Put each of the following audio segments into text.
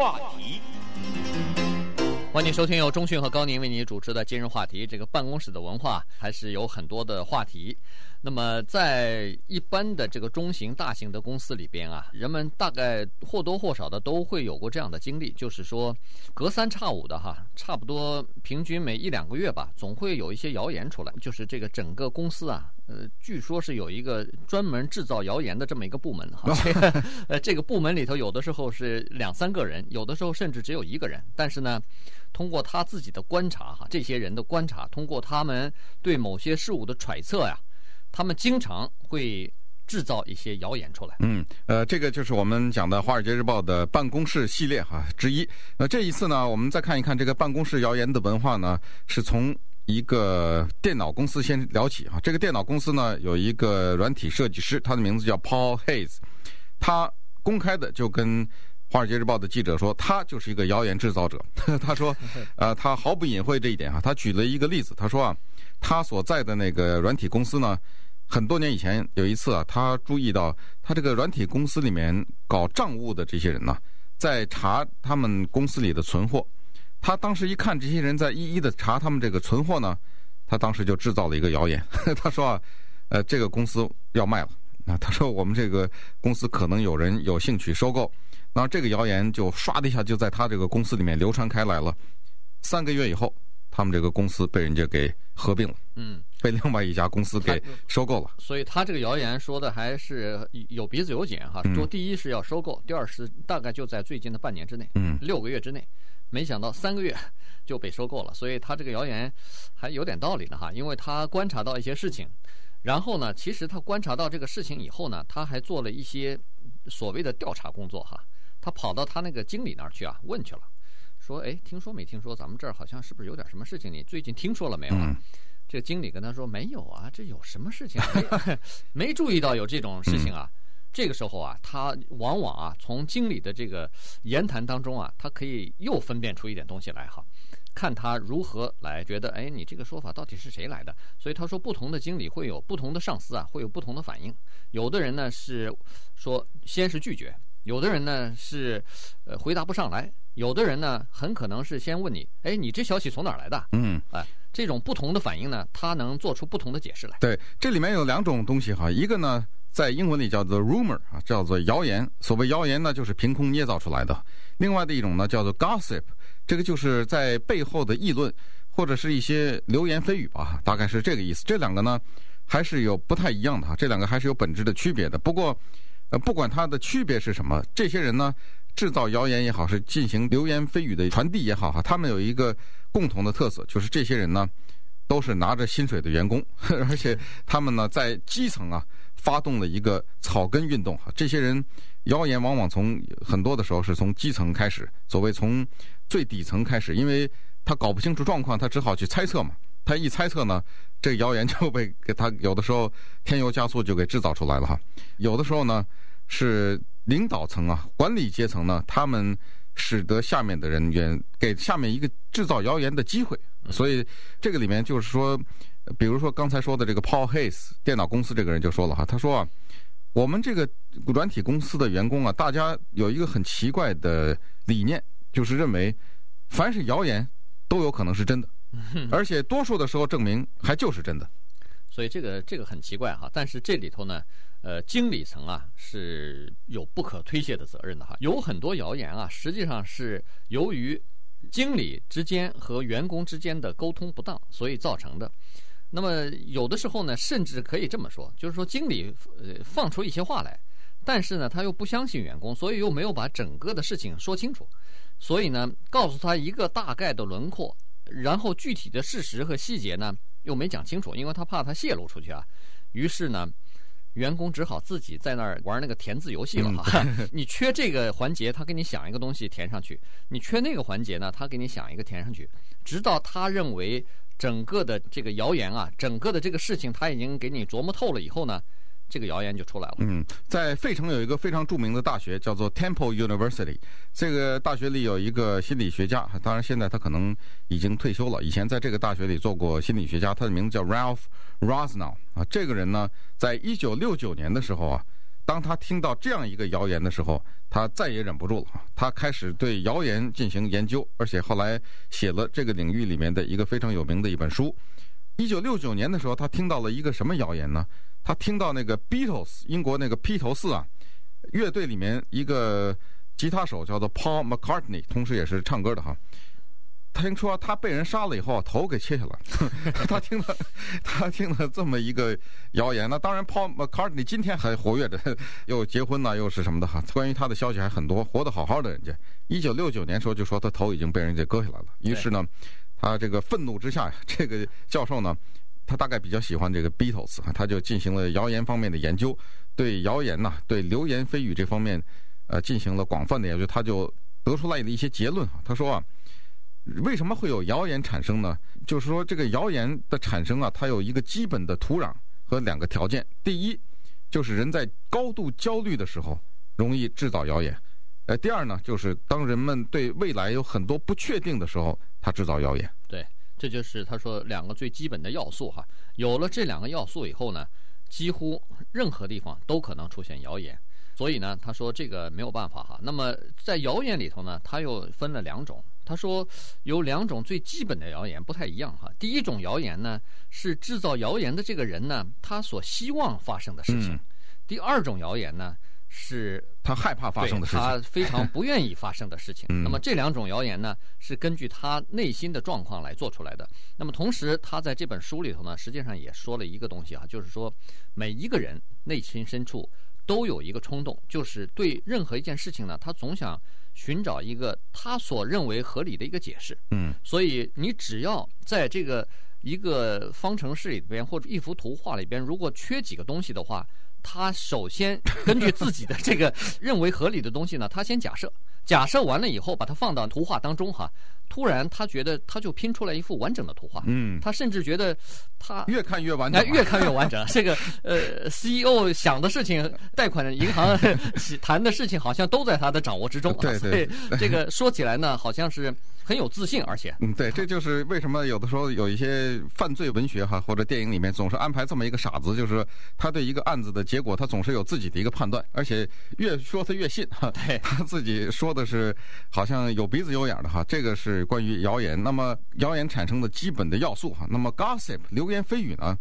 话题。欢迎收听由中讯和高宁为你主持的今日话题。这个办公室的文化还是有很多的话题。那么，在一般的这个中型、大型的公司里边啊，人们大概或多或少的都会有过这样的经历，就是说，隔三差五的哈，差不多平均每一两个月吧，总会有一些谣言出来，就是这个整个公司啊，呃，据说是有一个专门制造谣言的这么一个部门哈。呃，这个部门里头有的时候是两三个人，有的时候甚至只有一个人，但是呢，通过他自己的观察哈，这些人的观察，通过他们对某些事物的揣测呀。他们经常会制造一些谣言出来。嗯，呃，这个就是我们讲的《华尔街日报》的办公室系列哈之一。那这一次呢，我们再看一看这个办公室谣言的文化呢，是从一个电脑公司先聊起啊。这个电脑公司呢，有一个软体设计师，他的名字叫 Paul Hayes，他公开的就跟《华尔街日报》的记者说，他就是一个谣言制造者。他说，呃，他毫不隐晦这一点啊。他举了一个例子，他说啊，他所在的那个软体公司呢。很多年以前有一次啊，他注意到他这个软体公司里面搞账务的这些人呢，在查他们公司里的存货。他当时一看这些人在一一的查他们这个存货呢，他当时就制造了一个谣言。他说啊，呃，这个公司要卖了啊。他说我们这个公司可能有人有兴趣收购。然后这个谣言就唰的一下就在他这个公司里面流传开来了。三个月以后，他们这个公司被人家给合并了。嗯。被另外一家公司给收购了，所以他这个谣言说的还是有鼻子有眼哈。说第一是要收购，第二是大概就在最近的半年之内，嗯，六个月之内，没想到三个月 就被收购了，所以他这个谣言还有点道理的哈。因为他观察到一些事情，然后呢，其实他观察到这个事情以后呢，他还做了一些所谓的调查工作哈。他跑到他那个经理那儿去啊，问去了，说，哎，听说没听说咱们这儿好像是不是有点什么事情？你最近听说了没有啊？这个经理跟他说：“没有啊，这有什么事情？没，没注意到有这种事情啊。”这个时候啊，他往往啊，从经理的这个言谈当中啊，他可以又分辨出一点东西来哈。看他如何来觉得，哎，你这个说法到底是谁来的？所以他说，不同的经理会有不同的上司啊，会有不同的反应。有的人呢是说先是拒绝，有的人呢是呃回答不上来，有的人呢很可能是先问你，哎，你这消息从哪儿来的？嗯，哎。这种不同的反应呢，它能做出不同的解释来。对，这里面有两种东西哈，一个呢，在英文里叫做 rumor 啊，叫做谣言。所谓谣言呢，就是凭空捏造出来的。另外的一种呢，叫做 gossip，这个就是在背后的议论或者是一些流言蜚语吧，大概是这个意思。这两个呢，还是有不太一样的哈，这两个还是有本质的区别的。不过，呃，不管它的区别是什么，这些人呢，制造谣言也好，是进行流言蜚语的传递也好哈，他们有一个。共同的特色就是这些人呢，都是拿着薪水的员工，而且他们呢在基层啊发动了一个草根运动哈。这些人谣言往往从很多的时候是从基层开始，所谓从最底层开始，因为他搞不清楚状况，他只好去猜测嘛。他一猜测呢，这谣言就被给他有的时候添油加醋就给制造出来了哈。有的时候呢是领导层啊管理阶层呢他们。使得下面的人员给下面一个制造谣言的机会，所以这个里面就是说，比如说刚才说的这个 Paul Hayes 电脑公司这个人就说了哈，他说啊，我们这个软体公司的员工啊，大家有一个很奇怪的理念，就是认为凡是谣言都有可能是真的，而且多数的时候证明还就是真的，所以这个这个很奇怪哈，但是这里头呢。呃，经理层啊是有不可推卸的责任的哈，有很多谣言啊，实际上是由于经理之间和员工之间的沟通不当，所以造成的。那么有的时候呢，甚至可以这么说，就是说经理呃放出一些话来，但是呢他又不相信员工，所以又没有把整个的事情说清楚，所以呢告诉他一个大概的轮廓，然后具体的事实和细节呢又没讲清楚，因为他怕他泄露出去啊，于是呢。员工只好自己在那儿玩那个填字游戏了哈。你缺这个环节，他给你想一个东西填上去；你缺那个环节呢，他给你想一个填上去。直到他认为整个的这个谣言啊，整个的这个事情他已经给你琢磨透了以后呢。这个谣言就出来了。嗯，在费城有一个非常著名的大学，叫做 Temple University。这个大学里有一个心理学家，当然现在他可能已经退休了。以前在这个大学里做过心理学家，他的名字叫 Ralph Rosnow 啊。这个人呢，在一九六九年的时候啊，当他听到这样一个谣言的时候，他再也忍不住了，他开始对谣言进行研究，而且后来写了这个领域里面的一个非常有名的一本书。一九六九年的时候，他听到了一个什么谣言呢？他听到那个 Beatles 英国那个披头四啊乐队里面一个吉他手叫做 Paul McCartney，同时也是唱歌的哈。他听说他被人杀了以后，头给切下来。他听了，他听了这么一个谣言。那当然，Paul McCartney 今天还活跃着，又结婚了，又是什么的哈。关于他的消息还很多，活得好好的人家。一九六九年时候就说他头已经被人家割下来了。于是呢，他这个愤怒之下呀，这个教授呢，他大概比较喜欢这个 Beatles，他就进行了谣言方面的研究，对谣言呐，对流言蜚语这方面，呃，进行了广泛的研究。他就得出来的一些结论啊，他说啊。为什么会有谣言产生呢？就是说，这个谣言的产生啊，它有一个基本的土壤和两个条件。第一，就是人在高度焦虑的时候容易制造谣言；呃，第二呢，就是当人们对未来有很多不确定的时候，他制造谣言。对，这就是他说两个最基本的要素哈。有了这两个要素以后呢，几乎任何地方都可能出现谣言。所以呢，他说这个没有办法哈。那么在谣言里头呢，他又分了两种。他说有两种最基本的谣言不太一样哈。第一种谣言呢，是制造谣言的这个人呢，他所希望发生的事情；嗯、第二种谣言呢，是他害怕发生的事情，他非常不愿意发生的事情。嗯、那么这两种谣言呢，是根据他内心的状况来做出来的。那么同时，他在这本书里头呢，实际上也说了一个东西啊，就是说每一个人内心深处都有一个冲动，就是对任何一件事情呢，他总想。寻找一个他所认为合理的一个解释。嗯，所以你只要在这个一个方程式里边或者一幅图画里边，如果缺几个东西的话，他首先根据自己的这个认为合理的东西呢，他先假设，假设完了以后，把它放到图画当中哈。突然，他觉得他就拼出来一幅完整的图画。嗯，他甚至觉得他越看越完整，越看越完整。这个呃，CEO 想的事情，贷款银行 谈的事情，好像都在他的掌握之中。对对，这个说起来呢，好像是。很有自信，而且嗯，对，这就是为什么有的时候有一些犯罪文学哈或者电影里面总是安排这么一个傻子，就是他对一个案子的结果，他总是有自己的一个判断，而且越说他越信哈。对，他自己说的是好像有鼻子有眼的哈。这个是关于谣言。那么谣言产生的基本的要素哈，那么 gossip 流言蜚语呢，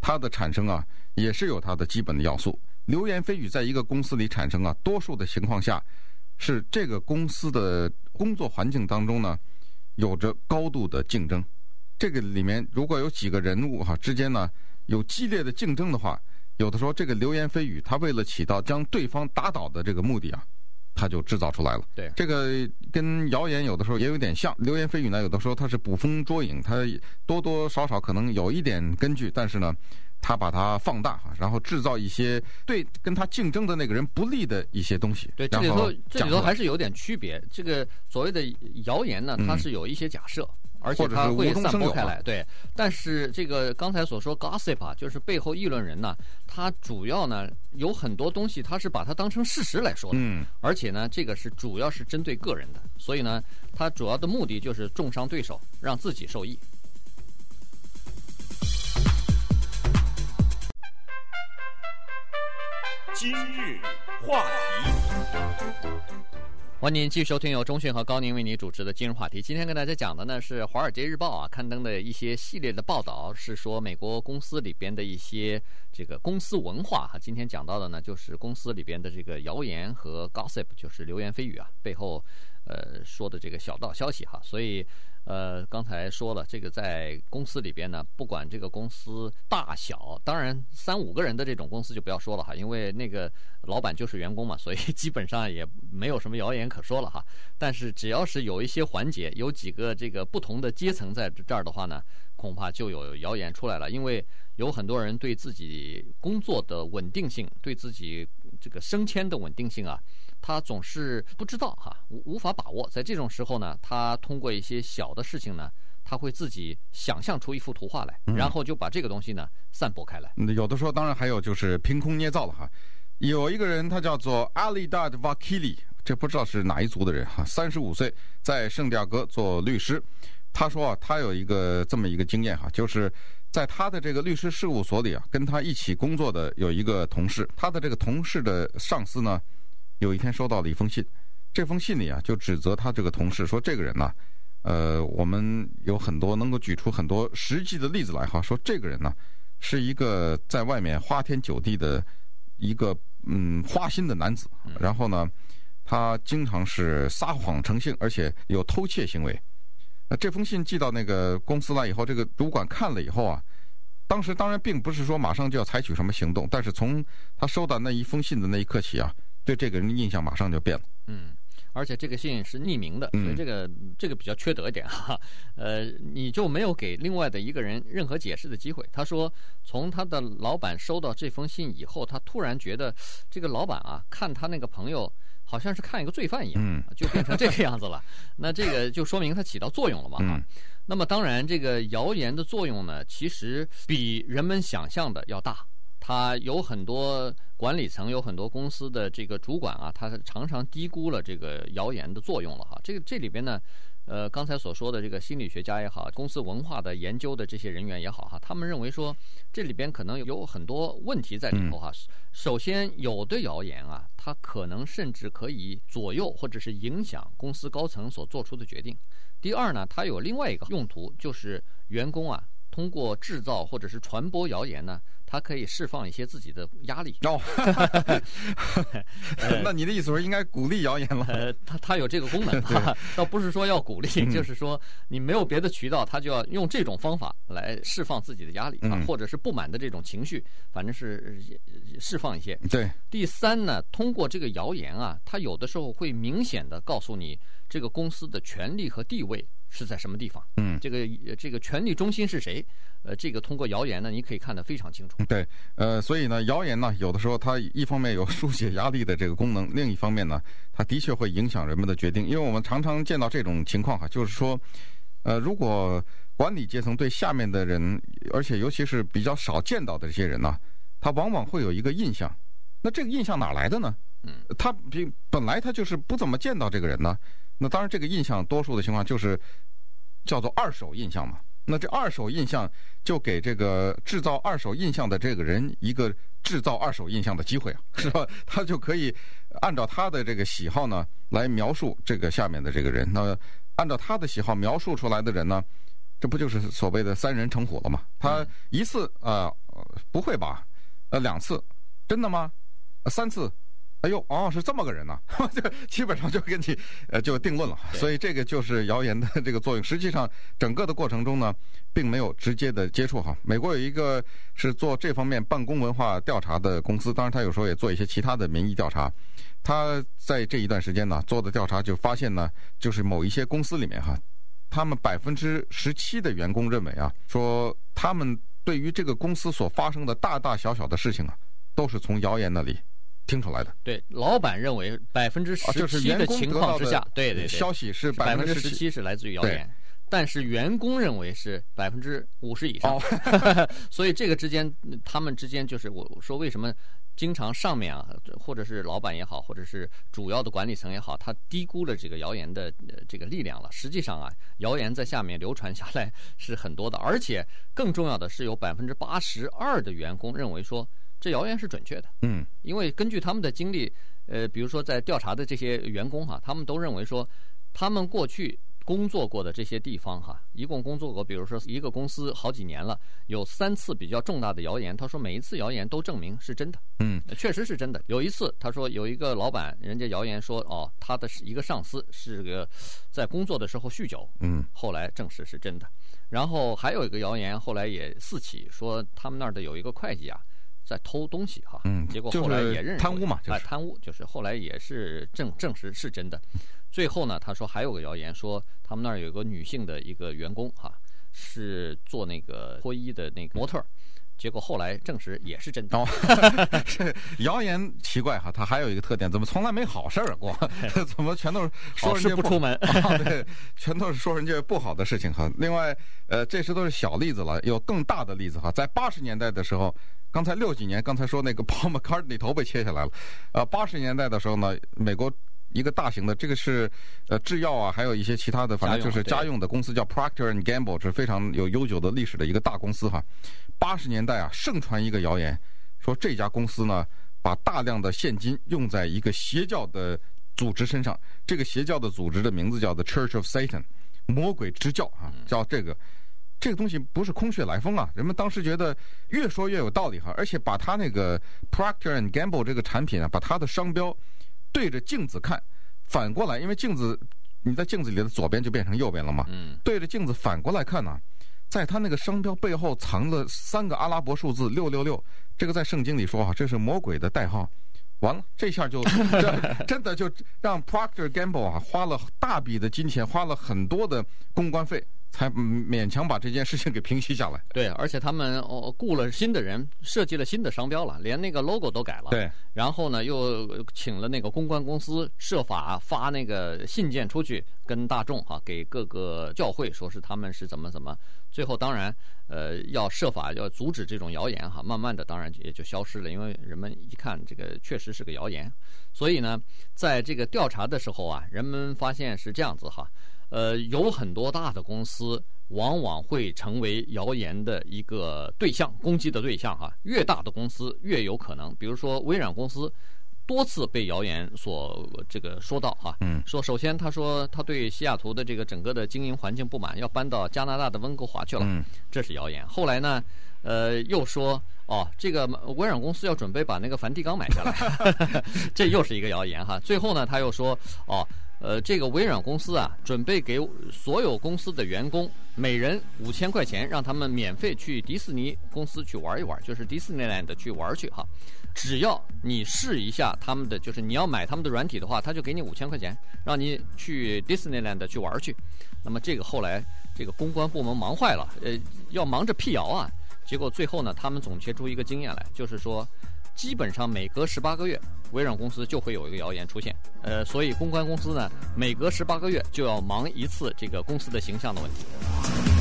它的产生啊也是有它的基本的要素。流言蜚语在一个公司里产生啊，多数的情况下是这个公司的工作环境当中呢。有着高度的竞争，这个里面如果有几个人物哈之间呢有激烈的竞争的话，有的时候这个流言蜚语，他为了起到将对方打倒的这个目的啊，他就制造出来了。对，这个跟谣言有的时候也有点像。流言蜚语呢，有的时候它是捕风捉影，它多多少少可能有一点根据，但是呢，他把它放大，然后制造一些对跟他竞争的那个人不利的一些东西。对，这里头这里头还是有点区别。这个所谓的谣言呢，它是有一些假设，嗯、而且它会散播开来。对，但是这个刚才所说 gossip 啊，就是背后议论人呢，他主要呢有很多东西，他是把它当成事实来说的。嗯。而且呢，这个是主要是针对个人的，所以呢，它主要的目的就是重伤对手，让自己受益。今日话题，欢迎您继续收听由中讯和高宁为您主持的今日话题。今天跟大家讲的呢是《华尔街日报》啊刊登的一些系列的报道，是说美国公司里边的一些这个公司文化哈。今天讲到的呢就是公司里边的这个谣言和 gossip，就是流言蜚语啊背后呃说的这个小道消息哈。所以。呃，刚才说了，这个在公司里边呢，不管这个公司大小，当然三五个人的这种公司就不要说了哈，因为那个老板就是员工嘛，所以 基本上也没有什么谣言可说了哈。但是只要是有一些环节，有几个这个不同的阶层在这儿的话呢，恐怕就有谣言出来了，因为有很多人对自己工作的稳定性，对自己这个升迁的稳定性啊。他总是不知道哈，无无法把握。在这种时候呢，他通过一些小的事情呢，他会自己想象出一幅图画来，然后就把这个东西呢散播开来。嗯，有的时候当然还有就是凭空捏造了哈。有一个人他叫做 Alidad Vakili，这不知道是哪一族的人哈，三十五岁，在圣地亚哥做律师。他说啊，他有一个这么一个经验哈，就是在他的这个律师事务所里啊，跟他一起工作的有一个同事，他的这个同事的上司呢，有一天收到了一封信，这封信里啊，就指责他这个同事说，这个人呢，呃，我们有很多能够举出很多实际的例子来哈，说这个人呢，是一个在外面花天酒地的一个嗯花心的男子，然后呢，他经常是撒谎成性，而且有偷窃行为。那这封信寄到那个公司来以后，这个主管看了以后啊，当时当然并不是说马上就要采取什么行动，但是从他收到那一封信的那一刻起啊，对这个人的印象马上就变了。嗯，而且这个信是匿名的，所以这个、嗯、这个比较缺德一点哈。呃，你就没有给另外的一个人任何解释的机会。他说，从他的老板收到这封信以后，他突然觉得这个老板啊，看他那个朋友。好像是看一个罪犯一样，就变成这个样子了。那这个就说明他起到作用了嘛？哈。那么当然，这个谣言的作用呢，其实比人们想象的要大。它有很多管理层，有很多公司的这个主管啊，他常常低估了这个谣言的作用了哈。这个这里边呢。呃，刚才所说的这个心理学家也好，公司文化的研究的这些人员也好哈，他们认为说，这里边可能有很多问题在里头哈。首先，有的谣言啊，它可能甚至可以左右或者是影响公司高层所做出的决定。第二呢，它有另外一个用途，就是员工啊，通过制造或者是传播谣言呢。他可以释放一些自己的压力哦，那你的意思是应该鼓励谣言了？呃，他他有这个功能，倒不是说要鼓励，就是说你没有别的渠道，他就要用这种方法来释放自己的压力啊，或者是不满的这种情绪，反正是释放一些。对。第三呢，通过这个谣言啊，他有的时候会明显的告诉你这个公司的权利和地位是在什么地方。嗯，这个这个权力中心是谁？呃，这个通过谣言呢，你可以看得非常清楚。对，呃，所以呢，谣言呢，有的时候它一方面有疏解压力的这个功能，另一方面呢，它的确会影响人们的决定。因为我们常常见到这种情况哈，就是说，呃，如果管理阶层对下面的人，而且尤其是比较少见到的这些人呢，他往往会有一个印象。那这个印象哪来的呢？嗯，他比本来他就是不怎么见到这个人呢。那当然，这个印象多数的情况就是叫做二手印象嘛。那这二手印象就给这个制造二手印象的这个人一个制造二手印象的机会啊，是吧？他就可以按照他的这个喜好呢来描述这个下面的这个人。那按照他的喜好描述出来的人呢，这不就是所谓的三人成虎了吗？他一次啊、呃，不会吧？呃，两次，真的吗？三次。哎呦，哦，是这么个人呐、啊，就基本上就跟你呃就定论了。所以这个就是谣言的这个作用。实际上，整个的过程中呢，并没有直接的接触哈。美国有一个是做这方面办公文化调查的公司，当然他有时候也做一些其他的民意调查。他在这一段时间呢做的调查就发现呢，就是某一些公司里面哈，他们百分之十七的员工认为啊，说他们对于这个公司所发生的大大小小的事情啊，都是从谣言那里。听出来的，对，老板认为百分之十七的情况之下，对对对，消息是百分之十七是来自于谣言，但是员工认为是百分之五十以上，哦、所以这个之间，他们之间就是我说为什么经常上面啊，或者是老板也好，或者是主要的管理层也好，他低估了这个谣言的这个力量了。实际上啊，谣言在下面流传下来 是很多的，而且更重要的是有百分之八十二的员工认为说。这谣言是准确的，嗯，因为根据他们的经历，呃，比如说在调查的这些员工哈，他们都认为说，他们过去工作过的这些地方哈，一共工作过，比如说一个公司好几年了，有三次比较重大的谣言，他说每一次谣言都证明是真的，嗯，确实是真的。有一次他说有一个老板，人家谣言说哦，他的一个上司是个在工作的时候酗酒，嗯，后来证实是真的。然后还有一个谣言，后来也四起，说他们那儿的有一个会计啊。在偷东西哈，嗯，结果后来也认识贪污嘛，哎，贪污就是后来也是证证实是真的。最后呢，他说还有个谣言说他们那儿有个女性的一个员工哈，是做那个脱衣的那个模特，结果后来证实也是真的。哦，谣言奇怪哈，它还有一个特点，怎么从来没好事儿过？怎么全都是说人家不出门？对，全都是说人家不好的事情哈。另外，呃，这些都是小例子了，有更大的例子哈，在八十年代的时候。刚才六几年，刚才说那个 Paul McCartney 头被切下来了，呃，八十年代的时候呢，美国一个大型的，这个是呃制药啊，还有一些其他的，反正就是家用的公司叫 Procter and Gamble，是非常有悠久的历史的一个大公司哈。八十年代啊，盛传一个谣言，说这家公司呢，把大量的现金用在一个邪教的组织身上，这个邪教的组织的名字叫做 Church of Satan，魔鬼之教啊，叫这个。这个东西不是空穴来风啊！人们当时觉得越说越有道理哈，而且把他那个 Procter and Gamble 这个产品啊，把它的商标对着镜子看，反过来，因为镜子你在镜子里的左边就变成右边了嘛。嗯。对着镜子反过来看呢，在他那个商标背后藏了三个阿拉伯数字六六六，这个在圣经里说啊，这是魔鬼的代号。完了，这下就 这真的就让 Procter Gamble 啊花了大笔的金钱，花了很多的公关费。才勉强把这件事情给平息下来。对，而且他们哦雇了新的人，设计了新的商标了，连那个 logo 都改了。对。然后呢，又请了那个公关公司，设法发那个信件出去，跟大众哈、给各个教会说是他们是怎么怎么。最后当然，呃，要设法要阻止这种谣言哈、慢慢的当然也就消失了，因为人们一看这个确实是个谣言。所以呢，在这个调查的时候啊，人们发现是这样子哈。呃，有很多大的公司往往会成为谣言的一个对象，攻击的对象哈。越大的公司越有可能，比如说微软公司，多次被谣言所这个说到哈。嗯。说首先他说他对西雅图的这个整个的经营环境不满，要搬到加拿大的温哥华去了。嗯。这是谣言。后来呢，呃，又说哦，这个微软公司要准备把那个梵蒂冈买下来，这又是一个谣言哈。最后呢，他又说哦。呃，这个微软公司啊，准备给所有公司的员工每人五千块钱，让他们免费去迪士尼公司去玩一玩，就是 Disneyland 去玩去哈。只要你试一下他们的，就是你要买他们的软体的话，他就给你五千块钱，让你去 Disneyland 去玩去。那么这个后来这个公关部门忙坏了，呃，要忙着辟谣啊。结果最后呢，他们总结出一个经验来，就是说。基本上每隔十八个月，微软公司就会有一个谣言出现。呃，所以公关公司呢，每隔十八个月就要忙一次这个公司的形象的问题。